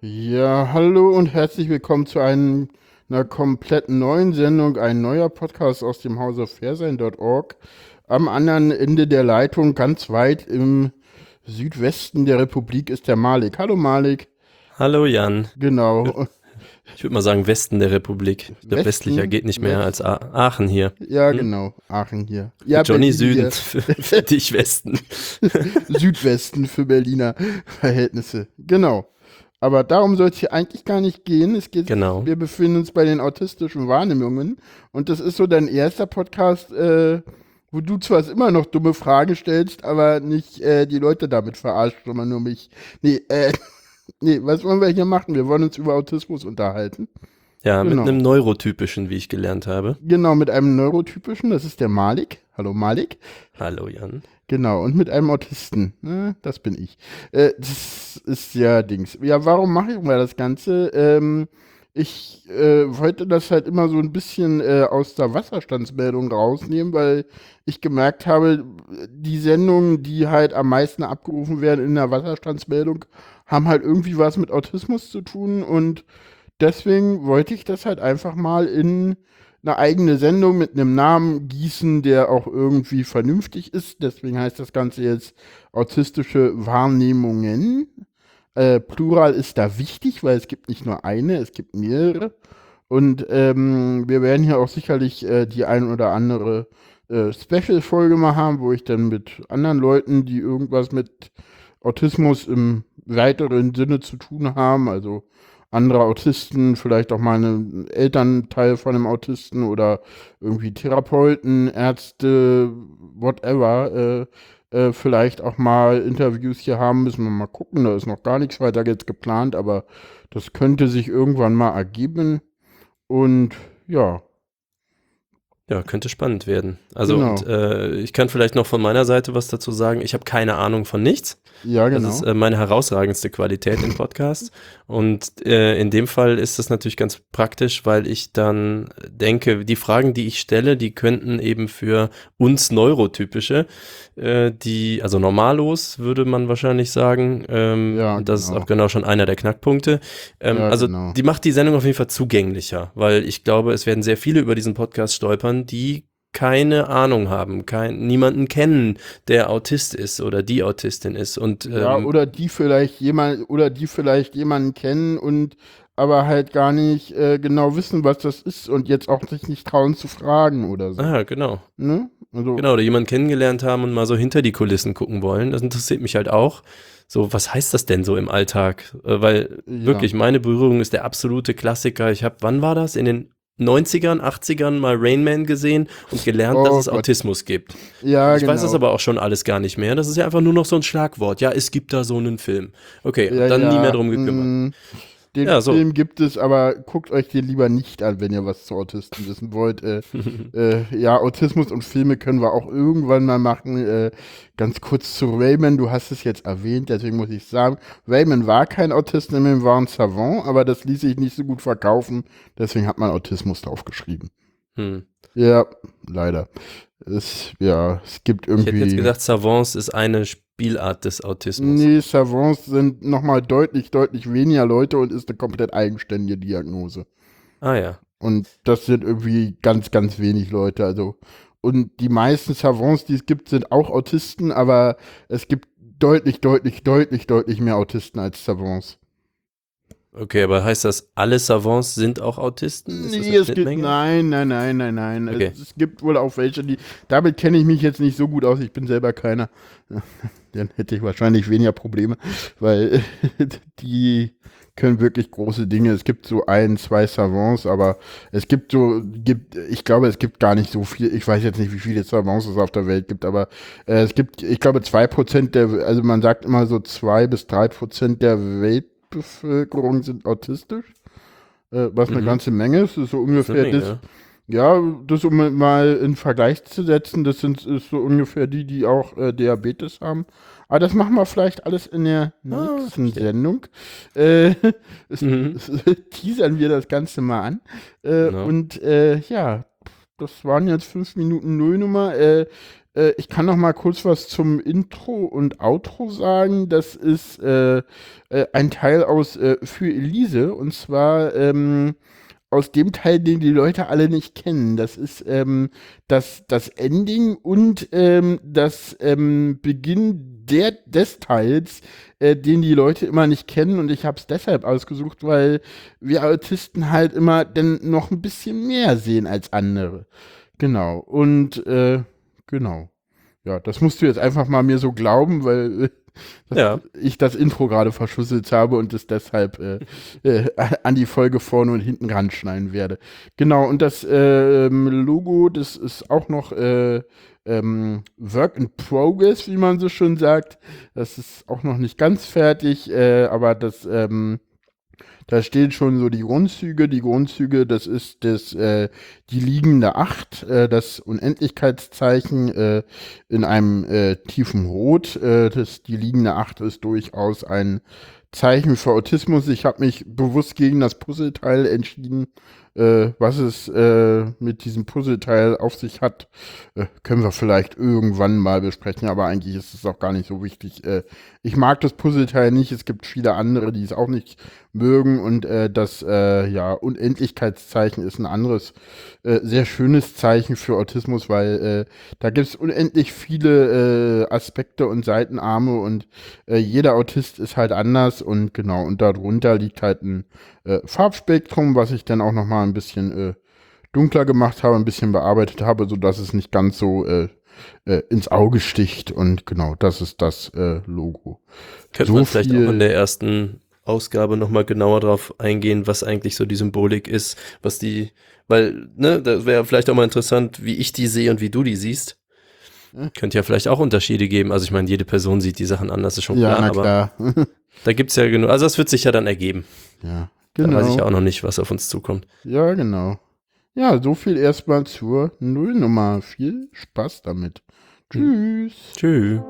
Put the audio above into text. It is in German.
Ja, hallo und herzlich willkommen zu einem, einer komplett neuen Sendung, ein neuer Podcast aus dem Hause fairsein.org. Am anderen Ende der Leitung, ganz weit im Südwesten der Republik, ist der Malik. Hallo Malik. Hallo Jan. Genau. Ich würde mal sagen Westen der Republik. Ich glaube, westlicher geht nicht mehr als A Aachen hier. Ja, genau. Aachen hier. Ja, Johnny Berlin Süden, für, für dich Westen. Südwesten für Berliner Verhältnisse. Genau. Aber darum soll es hier eigentlich gar nicht gehen. Es geht, Genau. wir befinden uns bei den autistischen Wahrnehmungen. Und das ist so dein erster Podcast, äh, wo du zwar immer noch dumme Fragen stellst, aber nicht äh, die Leute damit verarscht, sondern nur mich. Nee, äh, nee, was wollen wir hier machen? Wir wollen uns über Autismus unterhalten. Ja, Genau. mit einem neurotypischen, wie ich gelernt habe. Genau, mit einem neurotypischen, das ist der Malik. Hallo Malik. Hallo Jan. Genau, und mit einem Autisten. Ne, das bin ich. Äh, das ist ja Dings. Ja, warum mache ich mal das Ganze? Ähm, ich äh, wollte das halt immer so ein bisschen äh, aus der Wasserstandsmeldung rausnehmen, weil ich gemerkt habe, die Sendungen, die halt am meisten abgerufen werden in der Wasserstandsmeldung, haben halt irgendwie was mit Autismus zu tun und deswegen wollte ich das halt einfach mal in eine eigene Sendung mit einem Namen gießen, der auch irgendwie vernünftig ist. Deswegen heißt das Ganze jetzt autistische Wahrnehmungen. Äh, Plural ist da wichtig, weil es gibt nicht nur eine, es gibt mehrere. Und ähm, wir werden hier auch sicherlich äh, die ein oder andere äh, Special-Folge mal haben, wo ich dann mit anderen Leuten, die irgendwas mit Autismus im weiteren Sinne zu tun haben, also andere Autisten, vielleicht auch mal ein Elternteil von einem Autisten oder irgendwie Therapeuten, Ärzte, whatever, äh, äh, vielleicht auch mal Interviews hier haben, müssen wir mal gucken. Da ist noch gar nichts weiter jetzt geplant, aber das könnte sich irgendwann mal ergeben. Und ja, Ja, könnte spannend werden. Also Genau. und, äh, ich kann vielleicht noch von meiner Seite was dazu sagen. Ich habe keine Ahnung von nichts. ja, genau. Das ist äh, meine herausragendste Qualität im Podcast. Und äh, in dem Fall ist das natürlich ganz praktisch, weil ich dann denke, die Fragen, die ich stelle, die könnten eben für uns Neurotypische, äh, die, also normalos, würde man wahrscheinlich sagen. Ähm, Ja, und das ist genau. auch genau schon einer der Knackpunkte. Ähm, Ja, also genau. die macht die Sendung auf jeden Fall zugänglicher, weil ich glaube, es werden sehr viele über diesen Podcast stolpern, die keine Ahnung haben, kein, niemanden kennen, der Autist ist oder die Autistin ist. Und Ja, ähm, oder die vielleicht jemand oder die vielleicht jemanden kennen und aber halt gar nicht äh, genau wissen, was das ist und jetzt auch sich nicht trauen zu fragen oder so. Ah, genau. Ne? Also, Genau, oder jemanden kennengelernt haben und mal so hinter die Kulissen gucken wollen. Das interessiert mich halt auch. So, was heißt das denn so im Alltag? Äh, Weil Ja. wirklich, meine Berührung ist der absolute Klassiker. Ich habe, wann war das? In den 90ern, 80ern mal Rain Man gesehen und gelernt, Oh dass es Gott. Autismus gibt. ja, ich genau. weiß das aber auch schon alles gar nicht mehr. Das ist ja einfach nur noch so ein Schlagwort. Ja, es gibt da so einen Film. Okay, ja, dann ja, nie mehr drum gekümmert. mm, Den Ja, so. Film gibt es, aber guckt euch den lieber nicht an, wenn ihr was zu Autisten wissen wollt. Äh, äh, ja, Autismus und Filme können wir auch irgendwann mal machen. Äh, ganz kurz zu Raymond, du hast es jetzt erwähnt, deswegen muss ich sagen, Raymond war kein Autist, nämlich war ein Savant, aber das ließ sich nicht so gut verkaufen, deswegen hat man Autismus draufgeschrieben. Hm. Ja, leider. Es, ja, es gibt Ich hätte irgendwie. jetzt gedacht, Savants ist eine Spielart des Autismus. Nee, Savants sind nochmal deutlich, deutlich weniger Leute und ist eine komplett eigenständige Diagnose. Ah ja. Und das sind irgendwie ganz, ganz wenig Leute. Also, und die meisten Savants, die es gibt, sind auch Autisten, aber es gibt deutlich, deutlich, deutlich, deutlich mehr Autisten als Savants. Okay, aber heißt das, alle Savants sind auch Autisten? Nee, es gibt, nein, nein, nein, nein, nein. Okay. Es, es gibt wohl auch welche, die, damit kenne ich mich jetzt nicht so gut aus, ich bin selber keiner. Dann hätte ich wahrscheinlich weniger Probleme, weil die können wirklich große Dinge. Es gibt so ein, zwei Savants, aber es gibt so, gibt, ich glaube, es gibt gar nicht so viel, ich weiß jetzt nicht, wie viele Savants es auf der Welt gibt, aber äh, es gibt, ich glaube, zwei Prozent der, also man sagt immer so zwei bis drei Prozent der Weltbevölkerung sind autistisch. Äh, was eine Mhm. ganze Menge ist, ist so Das ungefähr eine Menge, das, ja. das um mal in Vergleich zu setzen, das sind ist so ungefähr die, die auch äh, Diabetes haben. Aber das machen wir vielleicht alles in der Ah, nächsten Sendung. Äh, Mhm. teasern wir das Ganze mal an. Äh, Genau. Und äh, ja, das waren jetzt fünf Minuten Nullnummer. Äh, äh, ich kann noch mal kurz was zum Intro und Outro sagen. Das ist äh, äh, ein Teil aus äh, Für Elise und zwar ähm, aus dem Teil, den die Leute alle nicht kennen. Das ist ähm, das, das Ending und ähm, das ähm, Beginn der, des Teils, äh, den die Leute immer nicht kennen. Und ich habe es deshalb ausgesucht, weil wir Autisten halt immer dann noch ein bisschen mehr sehen als andere. Genau. Und äh, genau. Ja, das musst du jetzt einfach mal mir so glauben, weil äh, Ja. ich das Intro gerade verschlüsselt habe und es deshalb äh, äh, an die Folge vorne und hinten ranschneiden werde. Genau, und das ähm, Logo, das ist auch noch äh, ähm, Work in Progress, wie man so schön sagt. Das ist auch noch nicht ganz fertig, äh, aber das ähm, da stehen schon so die Grundzüge. Die Grundzüge, das ist das, äh, die liegende Acht, äh, das Unendlichkeitszeichen äh, in einem äh, tiefen Rot. Äh, das, die liegende Acht ist durchaus ein Zeichen für Autismus. Ich habe mich bewusst gegen das Puzzleteil entschieden. Äh, was es äh, mit diesem Puzzleteil auf sich hat, äh, können wir vielleicht irgendwann mal besprechen, aber eigentlich ist es auch gar nicht so wichtig. Äh, ich mag das Puzzleteil nicht, es gibt viele andere, die es auch nicht mögen und äh, das äh, ja, Unendlichkeitszeichen ist ein anderes sehr schönes Zeichen für Autismus, weil da gibt es unendlich viele Aspekte und Seitenarme und jeder Autist ist halt anders und genau, und darunter liegt halt ein äh, Farbspektrum, was ich dann auch nochmal ein bisschen äh, dunkler gemacht habe, ein bisschen bearbeitet habe, sodass es nicht ganz so äh, äh, ins Auge sticht und genau, das ist das äh, Logo. Könnte So man vielleicht viel- auch in der ersten Ausgabe nochmal genauer drauf eingehen, was eigentlich so die Symbolik ist, was die, weil, ne, das wäre vielleicht auch mal interessant, wie ich die sehe und wie du die siehst. Ja. Könnte ja vielleicht auch Unterschiede geben. Also ich meine, jede Person sieht die Sachen anders, ist schon Ja, klar, aber klar. da gibt's ja genug. Also das wird sich ja dann ergeben. ja, Da genau. weiß ich auch noch nicht, was auf uns zukommt. Ja, genau. Ja, so viel erstmal zur Nullnummer. Viel Spaß damit. Tschüss. Tschüss.